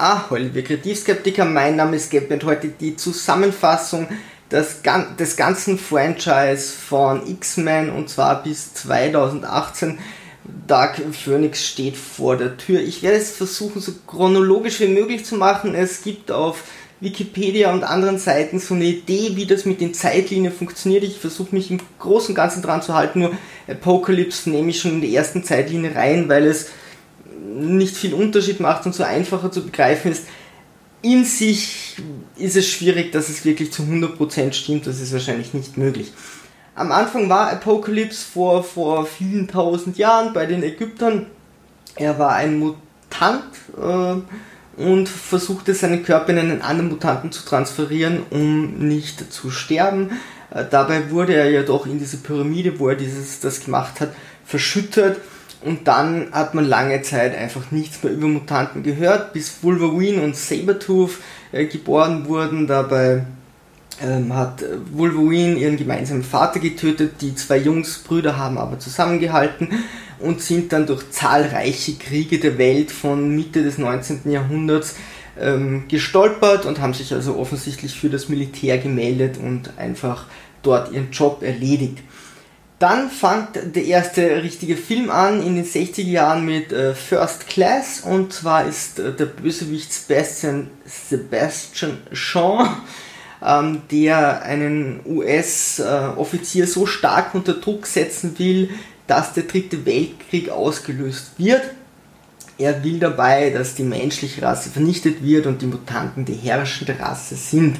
Ahoi, liebe Kreativskeptiker, mein Name ist Gabe und heute die Zusammenfassung des, des ganzen Franchise von X-Men und zwar bis 2018. Dark Phoenix steht vor der Tür. Ich werde es versuchen, so chronologisch wie möglich zu machen. Es gibt auf Wikipedia und anderen Seiten so eine Idee, wie das mit den Zeitlinien funktioniert. Ich versuche mich im Großen und Ganzen dran zu halten, nur Apocalypse nehme ich schon in die ersten Zeitlinie rein, weil es nicht viel Unterschied macht und so einfacher zu begreifen ist. In sich ist es schwierig, dass es wirklich zu 100% stimmt, das ist wahrscheinlich nicht möglich. Am Anfang war Apocalypse vor, vor vielen tausend Jahren bei den Ägyptern. Er war ein Mutant äh, und versuchte seinen Körper in einen anderen Mutanten zu transferieren, um nicht zu sterben. Äh, dabei wurde er ja doch in diese Pyramide, wo er dieses, das gemacht hat, verschüttet und dann hat man lange Zeit einfach nichts mehr über Mutanten gehört, bis Wolverine und Sabertooth äh, geboren wurden. Dabei ähm, hat Wolverine ihren gemeinsamen Vater getötet. Die zwei Jungsbrüder haben aber zusammengehalten und sind dann durch zahlreiche Kriege der Welt von Mitte des 19. Jahrhunderts ähm, gestolpert und haben sich also offensichtlich für das Militär gemeldet und einfach dort ihren Job erledigt. Dann fand der erste richtige Film an in den 60er Jahren mit äh, First Class und zwar ist äh, der Bösewicht Sebastian, Sebastian Shaw, ähm, der einen US-Offizier äh, so stark unter Druck setzen will, dass der dritte Weltkrieg ausgelöst wird. Er will dabei, dass die menschliche Rasse vernichtet wird und die Mutanten die herrschende Rasse sind.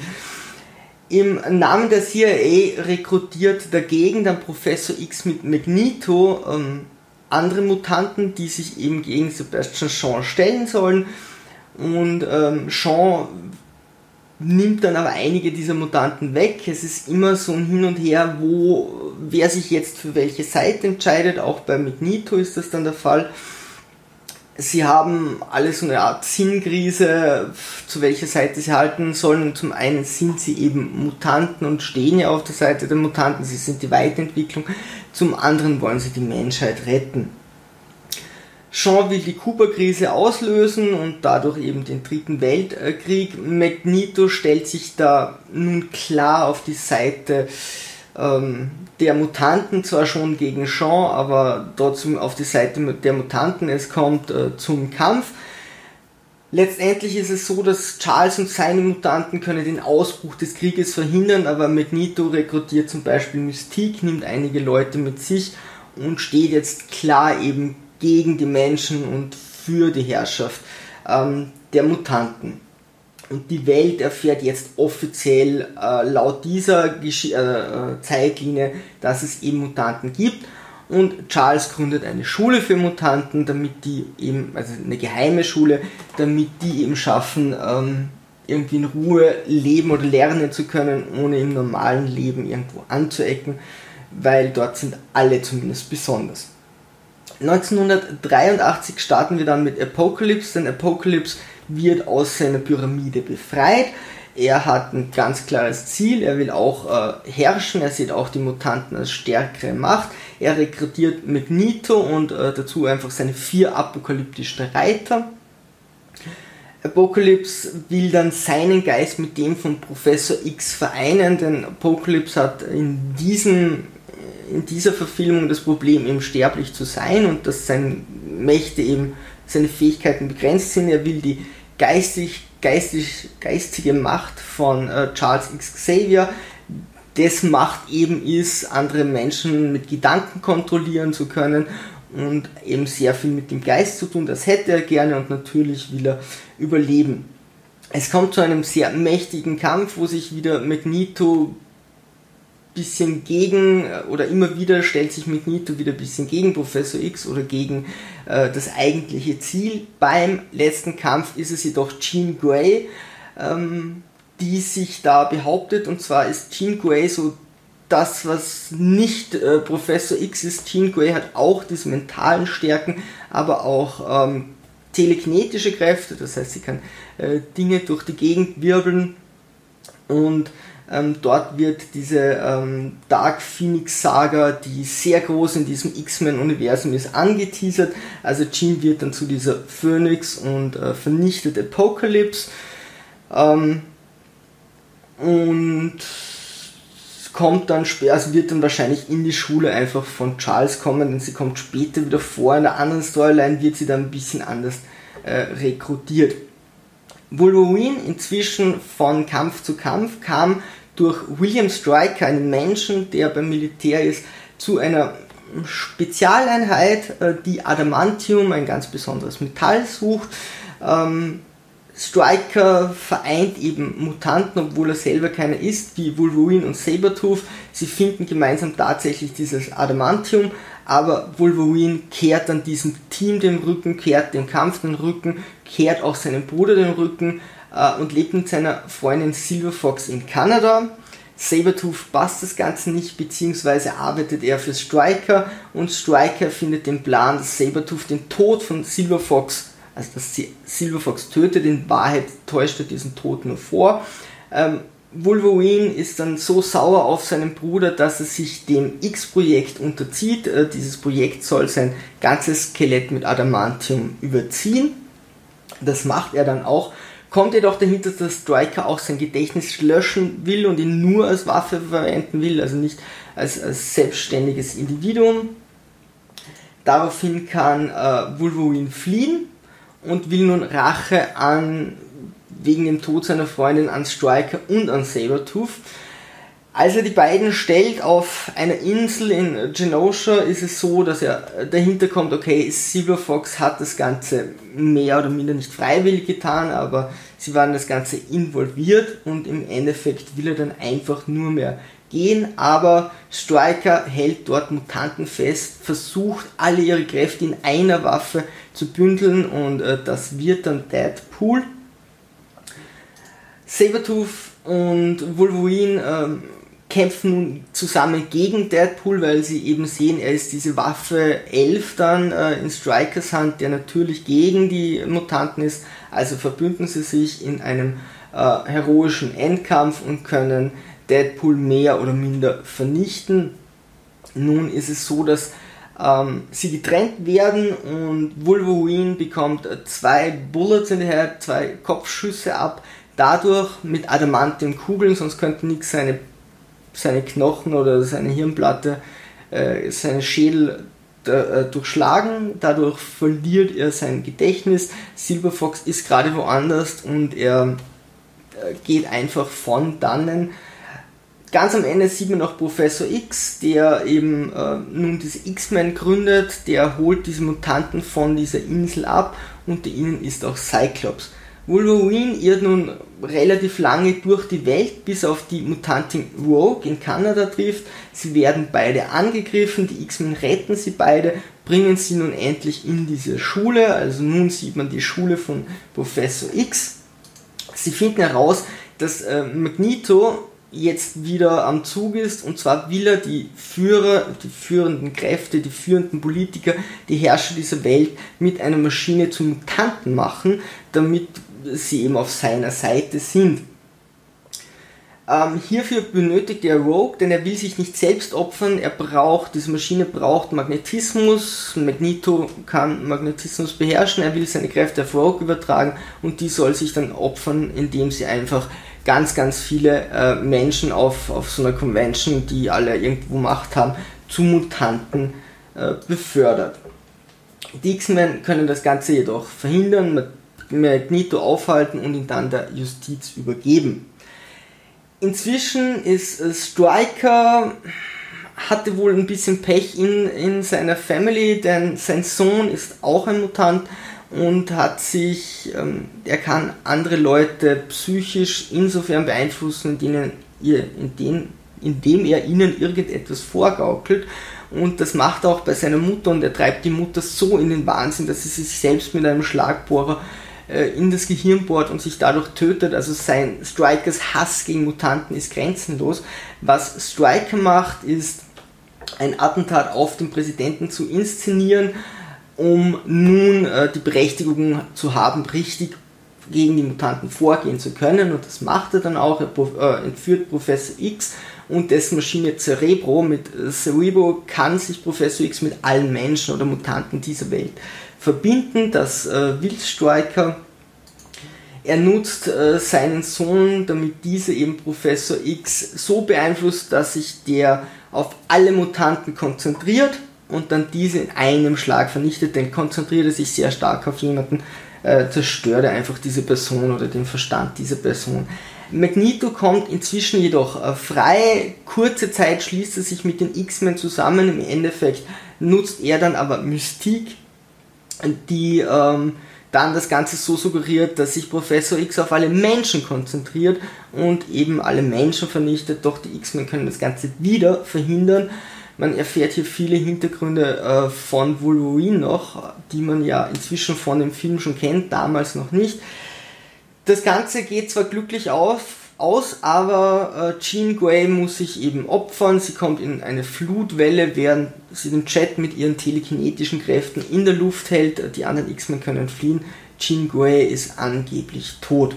Im Namen der CIA rekrutiert dagegen dann Professor X mit Magneto ähm, andere Mutanten, die sich eben gegen Sebastian Shaw stellen sollen. Und ähm, Shaw nimmt dann aber einige dieser Mutanten weg. Es ist immer so ein Hin und Her, wo wer sich jetzt für welche Seite entscheidet. Auch bei Magneto ist das dann der Fall sie haben alle so eine Art Sinnkrise, zu welcher Seite sie halten sollen. Und zum einen sind sie eben Mutanten und stehen ja auf der Seite der Mutanten, sie sind die Weiterentwicklung. Zum anderen wollen sie die Menschheit retten. Sean will die Kuba-Krise auslösen und dadurch eben den dritten Weltkrieg. Magneto stellt sich da nun klar auf die Seite ähm, der Mutanten zwar schon gegen Sean, aber trotzdem auf die Seite der Mutanten. Es kommt äh, zum Kampf. Letztendlich ist es so, dass Charles und seine Mutanten können den Ausbruch des Krieges verhindern, aber Magneto rekrutiert zum Beispiel Mystique, nimmt einige Leute mit sich und steht jetzt klar eben gegen die Menschen und für die Herrschaft ähm, der Mutanten. Und die Welt erfährt jetzt offiziell äh, laut dieser Gesch äh, äh, Zeitlinie, dass es eben Mutanten gibt. Und Charles gründet eine Schule für Mutanten, damit die eben, also eine geheime Schule, damit die eben schaffen, ähm, irgendwie in Ruhe leben oder lernen zu können, ohne im normalen Leben irgendwo anzuecken, weil dort sind alle zumindest besonders. 1983 starten wir dann mit Apocalypse, denn Apocalypse wird aus seiner Pyramide befreit. Er hat ein ganz klares Ziel, er will auch äh, herrschen, er sieht auch die Mutanten als stärkere Macht. Er rekrutiert Magneto und äh, dazu einfach seine vier apokalyptischen Reiter. Apocalypse will dann seinen Geist mit dem von Professor X vereinen, denn Apocalypse hat in, diesem, in dieser Verfilmung das Problem, eben sterblich zu sein und dass seine Mächte eben, seine Fähigkeiten begrenzt sind. Er will die geistig, geistig, geistige Macht von äh, Charles X. Xavier, das Macht eben ist, andere Menschen mit Gedanken kontrollieren zu können und eben sehr viel mit dem Geist zu tun. Das hätte er gerne und natürlich will er überleben. Es kommt zu einem sehr mächtigen Kampf, wo sich wieder Magneto bisschen gegen äh, oder immer wieder stellt sich Magneto wieder ein bisschen gegen Professor X oder gegen äh, das eigentliche Ziel. Beim letzten Kampf ist es jedoch Jean Grey, ähm, die sich da behauptet und zwar ist Jean Grey so das, was nicht äh, Professor X ist. Jean Grey hat auch diese mentalen Stärken, aber auch ähm, telekinetische Kräfte, das heißt, sie kann äh, Dinge durch die Gegend wirbeln und Ähm, dort wird diese ähm, Dark Phoenix Saga, die sehr groß in diesem X-Men-Universum ist, angeteasert. Also Jean wird dann zu dieser Phoenix und äh, vernichtet Apocalypse. Ähm, und kommt dann, also wird dann wahrscheinlich in die Schule einfach von Charles kommen, denn sie kommt später wieder vor. In der anderen Storyline wird sie dann ein bisschen anders äh, rekrutiert. Wolverine inzwischen von Kampf zu Kampf kam durch William Stryker, einen Menschen, der beim Militär ist, zu einer Spezialeinheit, äh, die Adamantium, ein ganz besonderes Metall sucht. Ähm, Striker vereint eben Mutanten, obwohl er selber keiner ist, wie Wolverine und Sabertooth. Sie finden gemeinsam tatsächlich dieses Adamantium, aber Wolverine kehrt dann diesem Team den Rücken, kehrt dem Kampf den Rücken, kehrt auch seinem Bruder den Rücken äh, und lebt mit seiner Freundin Silver Fox in Kanada. Sabertooth passt das Ganze nicht, beziehungsweise arbeitet er für Striker und Striker findet den Plan, dass Sabertooth den Tod von Silver Fox also dass Silver Fox tötet, in Wahrheit täuscht er diesen Tod nur vor. Ähm, Wolverine ist dann so sauer auf seinen Bruder, dass er sich dem X-Projekt unterzieht. Äh, dieses Projekt soll sein ganzes Skelett mit Adamantium überziehen. Das macht er dann auch. Kommt jedoch dahinter, dass Striker auch sein Gedächtnis löschen will und ihn nur als Waffe verwenden will, also nicht als, als selbstständiges Individuum. Daraufhin kann äh, Wolverine fliehen und will nun Rache an wegen dem Tod seiner Freundin an Striker und an Sabertooth. Als er die beiden stellt auf einer Insel in Genosha, ist es so, dass er dahinter kommt, okay, Silver Fox hat das Ganze mehr oder minder nicht freiwillig getan, aber sie waren das Ganze involviert und im Endeffekt will er dann einfach nur mehr gehen, aber Striker hält dort Mutanten fest, versucht alle ihre Kräfte in einer Waffe zu bündeln und äh, das wird dann Deadpool. Sabertooth und Wolverine ähm, kämpfen nun zusammen gegen Deadpool, weil sie eben sehen, er ist diese Waffe 11 dann äh, in Strikers Hand, der natürlich gegen die Mutanten ist. Also verbünden sie sich in einem äh, heroischen Endkampf und können Deadpool mehr oder minder vernichten. Nun ist es so, dass ähm, sie getrennt werden und Wolverine bekommt zwei Bullets in die Head, zwei Kopfschüsse ab, dadurch mit Adamantium-Kugeln, sonst könnte nichts seine, seine Knochen oder seine Hirnplatte, äh, seine Schädel äh, durchschlagen, dadurch verliert er sein Gedächtnis. Silverfox ist gerade woanders und er äh, geht einfach von dannen ganz am Ende sieht man noch Professor X, der eben äh, nun diese X-Men gründet, der holt diese Mutanten von dieser Insel ab, unter ihnen ist auch Cyclops. Wolverine irrt nun relativ lange durch die Welt, bis auf die Mutantin Rogue in Kanada trifft. Sie werden beide angegriffen, die X-Men retten sie beide, bringen sie nun endlich in diese Schule, also nun sieht man die Schule von Professor X. Sie finden heraus, dass äh, Magneto jetzt wieder am Zug ist und zwar will er die Führer, die führenden Kräfte, die führenden Politiker, die Herrscher dieser Welt mit einer Maschine zu Mutanten machen, damit sie eben auf seiner Seite sind. Ähm, hierfür benötigt er Rogue, denn er will sich nicht selbst opfern, er braucht, diese Maschine braucht Magnetismus, Magneto kann Magnetismus beherrschen, er will seine Kräfte auf Rogue übertragen und die soll sich dann opfern, indem sie einfach ganz, ganz viele äh, Menschen auf, auf so einer Convention, die alle irgendwo Macht haben, zu Mutanten äh, befördert. Die X-Men können das Ganze jedoch verhindern, Magneto aufhalten und ihn dann der Justiz übergeben. Inzwischen ist äh, Striker hatte wohl ein bisschen Pech in, in seiner Family, denn sein Sohn ist auch ein Mutant und hat sich, ähm, er kann andere Leute psychisch insofern beeinflussen, indem, ihr, indem, indem er ihnen irgendetwas vorgaukelt. Und das macht er auch bei seiner Mutter und er treibt die Mutter so in den Wahnsinn, dass sie sich selbst mit einem Schlagbohrer äh, in das Gehirn bohrt und sich dadurch tötet. Also sein Strikers Hass gegen Mutanten ist grenzenlos. Was Striker macht, ist ein Attentat auf den Präsidenten zu inszenieren um nun äh, die Berechtigung zu haben, richtig gegen die Mutanten vorgehen zu können und das macht er dann auch. Er äh, entführt Professor X und dessen Maschine Cerebro. Mit Cerebro kann sich Professor X mit allen Menschen oder Mutanten dieser Welt verbinden. Das äh, will Striker. Er nutzt äh, seinen Sohn, damit dieser eben Professor X so beeinflusst, dass sich der auf alle Mutanten konzentriert und dann diese in einem Schlag vernichtet, denn konzentriert er sich sehr stark auf jemanden, äh, zerstört er einfach diese Person oder den Verstand dieser Person. Magneto kommt inzwischen jedoch äh, frei, kurze Zeit schließt er sich mit den X-Men zusammen, im Endeffekt nutzt er dann aber Mystik, die ähm, dann das Ganze so suggeriert, dass sich Professor X auf alle Menschen konzentriert und eben alle Menschen vernichtet, doch die X-Men können das Ganze wieder verhindern. Man erfährt hier viele Hintergründe äh, von Wolverine noch, die man ja inzwischen von dem Film schon kennt, damals noch nicht. Das Ganze geht zwar glücklich auf, aus, aber äh, Jean Grey muss sich eben opfern. Sie kommt in eine Flutwelle, während sie den Jet mit ihren telekinetischen Kräften in der Luft hält. Die anderen X-Men können fliehen. Jean Grey ist angeblich tot.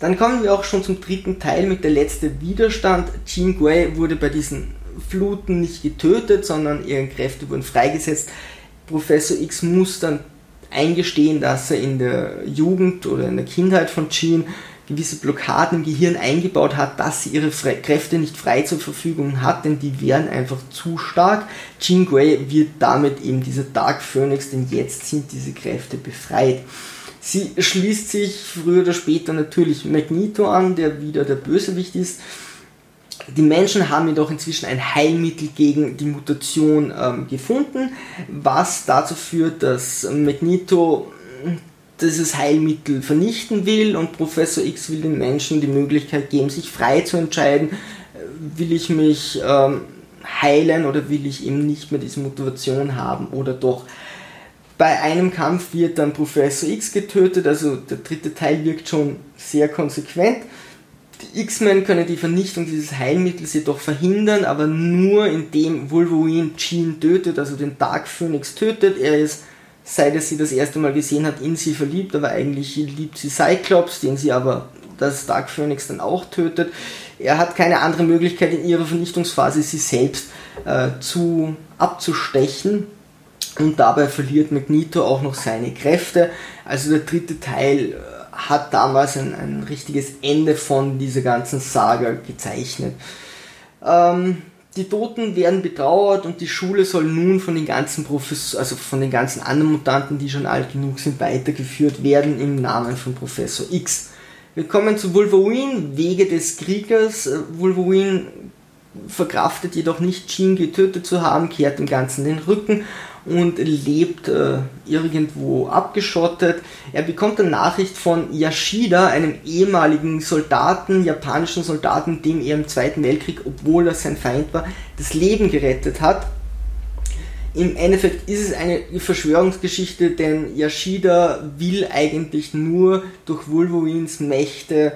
Dann kommen wir auch schon zum dritten Teil mit der letzte Widerstand. Jean Grey wurde bei diesen Fluten nicht getötet, sondern ihre Kräfte wurden freigesetzt. Professor X muss dann eingestehen, dass er in der Jugend oder in der Kindheit von Jean gewisse Blockaden im Gehirn eingebaut hat, dass sie ihre Kräfte nicht frei zur Verfügung hat, denn die wären einfach zu stark. Jean Grey wird damit eben dieser Dark Phoenix, denn jetzt sind diese Kräfte befreit. Sie schließt sich früher oder später natürlich Magneto an, der wieder der Bösewicht ist die Menschen haben jedoch inzwischen ein Heilmittel gegen die Mutation ähm, gefunden, was dazu führt, dass Magneto dieses Heilmittel vernichten will und Professor X will den Menschen die Möglichkeit geben, sich frei zu entscheiden, äh, will ich mich ähm, heilen oder will ich eben nicht mehr diese Motivation haben oder doch. Bei einem Kampf wird dann Professor X getötet, also der dritte Teil wirkt schon sehr konsequent. Die X-Men können die Vernichtung dieses Heilmittels jedoch verhindern, aber nur indem Wolverine Jean tötet, also den Dark Phoenix tötet. Er ist, seit er sie das erste Mal gesehen hat, in sie verliebt, aber eigentlich liebt sie Cyclops, den sie aber das Dark Phoenix dann auch tötet. Er hat keine andere Möglichkeit in ihrer Vernichtungsphase, sie selbst äh, zu abzustechen. Und dabei verliert Magneto auch noch seine Kräfte. Also der dritte Teil äh, hat damals ein, ein richtiges Ende von dieser ganzen Saga gezeichnet. Ähm, die Toten werden betrauert und die Schule soll nun von den ganzen Professor, also von den ganzen anderen Mutanten, die schon alt genug sind, weitergeführt werden im Namen von Professor X. Wir kommen zu Wolverine, Wege des Kriegers. Äh, Wolverine verkraftet jedoch nicht, Jean getötet zu haben, kehrt dem Ganzen den Rücken und lebt äh, irgendwo abgeschottet. Er bekommt eine Nachricht von Yashida, einem ehemaligen Soldaten, japanischen Soldaten, dem er im Zweiten Weltkrieg, obwohl er sein Feind war, das Leben gerettet hat. Im Endeffekt ist es eine Verschwörungsgeschichte, denn Yashida will eigentlich nur durch Wolverines Mächte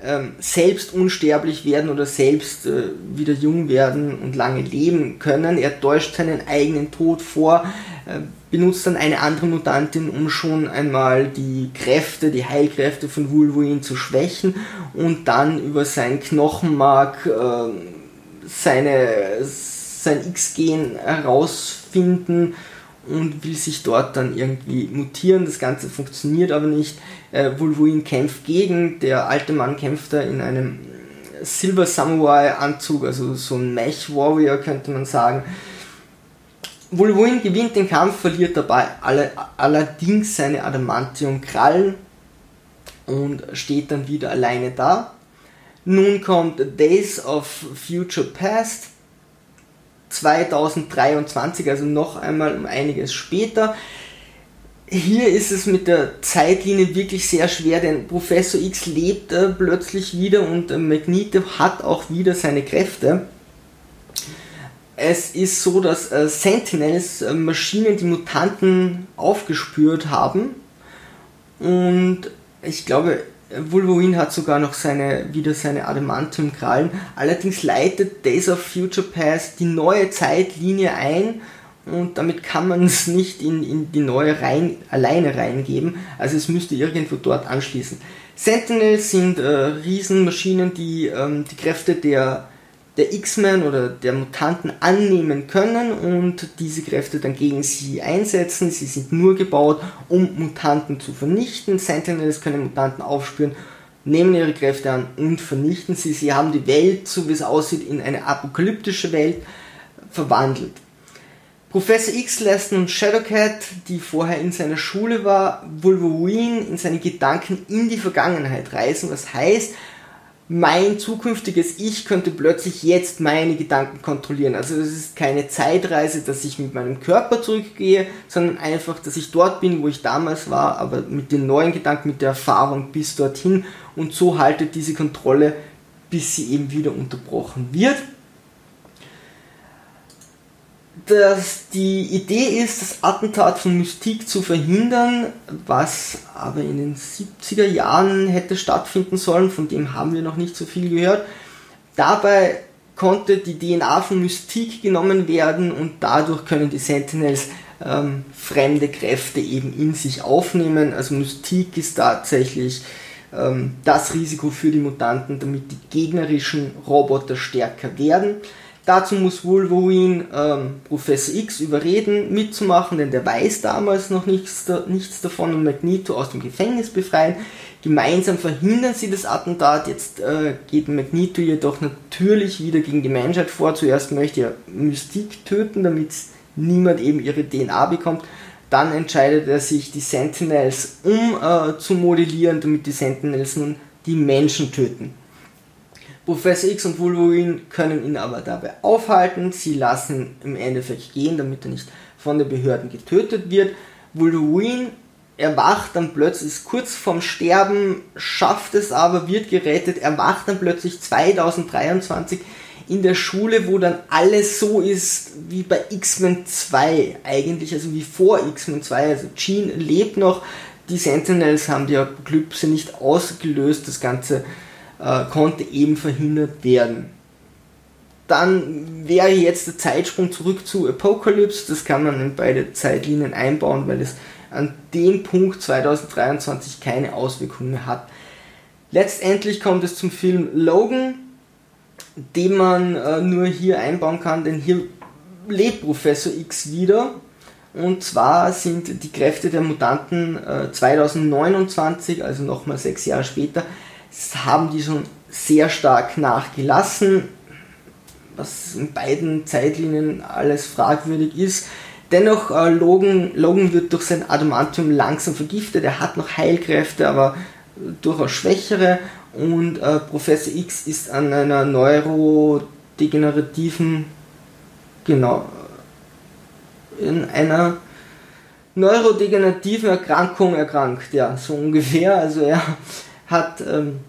ähm, selbst unsterblich werden oder selbst äh, wieder jung werden und lange leben können. Er täuscht seinen eigenen Tod vor, äh, benutzt dann eine andere Mutantin, um schon einmal die Kräfte, die Heilkräfte von Wolverine zu schwächen und dann über sein Knochenmark äh, seine, sein X-Gen herausfinden und will sich dort dann irgendwie mutieren. Das Ganze funktioniert aber nicht. Äh, Wolverine kämpft gegen. Der alte Mann kämpft da in einem Silver Samurai Anzug, also so ein Mech Warrior könnte man sagen. Wolverine gewinnt den Kampf, verliert dabei alle, allerdings seine Adamantium Krallen und steht dann wieder alleine da. Nun kommt Days of Future Past 2023, also noch einmal um einiges später. Hier ist es mit der Zeitlinie wirklich sehr schwer, denn Professor X lebt äh, plötzlich wieder und äh, Magneto hat auch wieder seine Kräfte. Es ist so, dass äh, Sentinels äh, Maschinen die Mutanten aufgespürt haben und ich glaube, Wolverine hat sogar noch seine, wieder seine Adamantium-Krallen. Allerdings leitet Days of Future Past die neue Zeitlinie ein und damit kann man es nicht in, in die neue rein, alleine reingeben. Also es müsste irgendwo dort anschließen. Sentinels sind äh, Riesenmaschinen, die ähm, die Kräfte der, der X-Men oder der Mutanten annehmen können und diese Kräfte dann gegen sie einsetzen. Sie sind nur gebaut, um Mutanten zu vernichten. Sentinels können Mutanten aufspüren nehmen ihre Kräfte an und vernichten sie. Sie haben die Welt, so wie es aussieht, in eine apokalyptische Welt verwandelt. Professor X lässt nun Shadowcat, die vorher in seiner Schule war, Wolverine in seine Gedanken in die Vergangenheit reisen. Was heißt, mein zukünftiges Ich könnte plötzlich jetzt meine Gedanken kontrollieren. Also es ist keine Zeitreise, dass ich mit meinem Körper zurückgehe, sondern einfach, dass ich dort bin, wo ich damals war, aber mit den neuen Gedanken, mit der Erfahrung bis dorthin und so haltet diese Kontrolle, bis sie eben wieder unterbrochen wird. Dass die Idee ist, das Attentat von Mystique zu verhindern, was aber in den 70er Jahren hätte stattfinden sollen, von dem haben wir noch nicht so viel gehört. Dabei konnte die DNA von Mystique genommen werden und dadurch können die Sentinels ähm, fremde Kräfte eben in sich aufnehmen. Also Mystique ist tatsächlich ähm, das Risiko für die Mutanten, damit die gegnerischen Roboter stärker werden. Dazu muss Wolverine ähm, Professor X überreden, mitzumachen, denn der weiß damals noch nichts, nichts davon und Magneto aus dem Gefängnis befreien. Gemeinsam verhindern sie das Attentat. Jetzt äh, geht Magneto jedoch natürlich wieder gegen die Menschheit vor. Zuerst möchte er Mystique töten, damit niemand eben ihre DNA bekommt. Dann entscheidet er sich, die Sentinels umzumodellieren, äh, damit die Sentinels nun die Menschen töten. Professor X und Wolverine können ihn aber dabei aufhalten. Sie lassen im Endeffekt gehen, damit er nicht von den Behörden getötet wird. Wolverine erwacht dann plötzlich, ist kurz vorm Sterben, schafft es aber, wird gerettet, erwacht dann plötzlich 2023 in der Schule, wo dann alles so ist wie bei X-Men 2 eigentlich, also wie vor X-Men 2. Also Jean lebt noch, die Sentinels haben die Apokalypse nicht ausgelöst, das Ganze äh, konnte eben verhindert werden. Dann wäre jetzt der Zeitsprung zurück zu Apocalypse, das kann man in beide Zeitlinien einbauen, weil es an dem Punkt 2023 keine Auswirkungen mehr hat. Letztendlich kommt es zum Film Logan, den man äh, nur hier einbauen kann, denn hier lebt Professor X wieder. Und zwar sind die Kräfte der Mutanten äh, 2029, also nochmal sechs Jahre später, haben die schon sehr stark nachgelassen, was in beiden Zeitlinien alles fragwürdig ist. Dennoch, äh, Logan, Logan wird durch sein Adamantium langsam vergiftet, er hat noch Heilkräfte, aber durchaus schwächere und äh, Professor X ist an einer neurodegenerativen, genau, in einer neurodegenerativen Erkrankung erkrankt, ja, so ungefähr. Also er hat, ähm,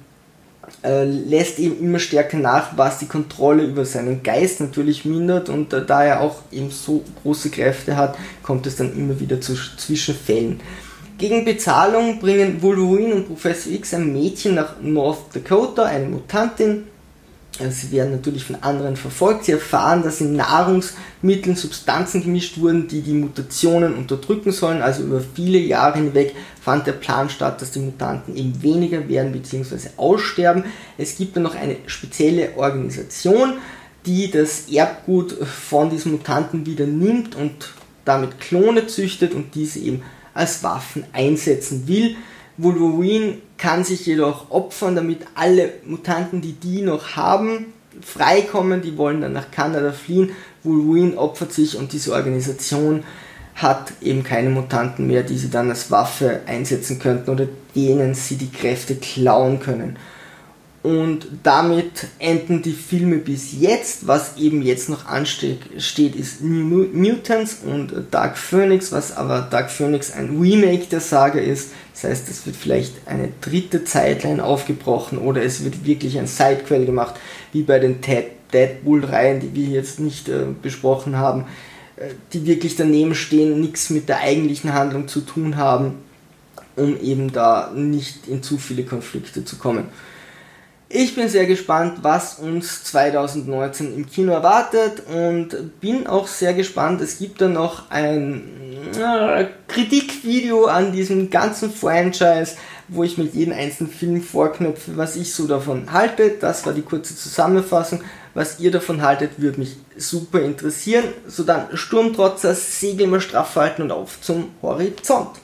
äh, lässt eben immer stärker nach, was die Kontrolle über seinen Geist natürlich mindert und äh, da er auch eben so große Kräfte hat, kommt es dann immer wieder zu Zwischenfällen. Gegen Bezahlung bringen Wolverine und Professor X ein Mädchen nach North Dakota, eine Mutantin. Sie werden natürlich von anderen verfolgt. Sie erfahren, dass in Nahrungsmitteln Substanzen gemischt wurden, die die Mutationen unterdrücken sollen. Also über viele Jahre hinweg fand der Plan statt, dass die Mutanten eben weniger werden bzw. aussterben. Es gibt dann noch eine spezielle Organisation, die das Erbgut von diesen Mutanten wieder nimmt und damit Klone züchtet und diese eben als Waffen einsetzen will. Wolverine kann sich jedoch opfern, damit alle Mutanten, die die noch haben, freikommen. Die wollen dann nach Kanada fliehen. Wolverine opfert sich und diese Organisation hat eben keine Mutanten mehr, die sie dann als Waffe einsetzen könnten oder denen sie die Kräfte klauen können. Und damit enden die Filme bis jetzt. Was eben jetzt noch ansteht, ist New Mutants und Dark Phoenix, was aber Dark Phoenix ein Remake der Saga ist. Das heißt, es wird vielleicht eine dritte Zeitline aufgebrochen oder es wird wirklich ein Sidequell gemacht, wie bei den Deadpool-Reihen, die wir jetzt nicht äh, besprochen haben, äh, die wirklich daneben stehen, nichts mit der eigentlichen Handlung zu tun haben, um eben da nicht in zu viele Konflikte zu kommen. Ich bin sehr gespannt, was uns 2019 im Kino erwartet und bin auch sehr gespannt. Es gibt da noch ein äh, Kritikvideo an diesem ganzen Franchise, wo ich mit jedem einzelnen Film vorknöpfe, was ich so davon halte. Das war die kurze Zusammenfassung. Was ihr davon haltet, würde mich super interessieren. So dann Sturmtrotzer, Segel mal straff halten und auf zum Horizont.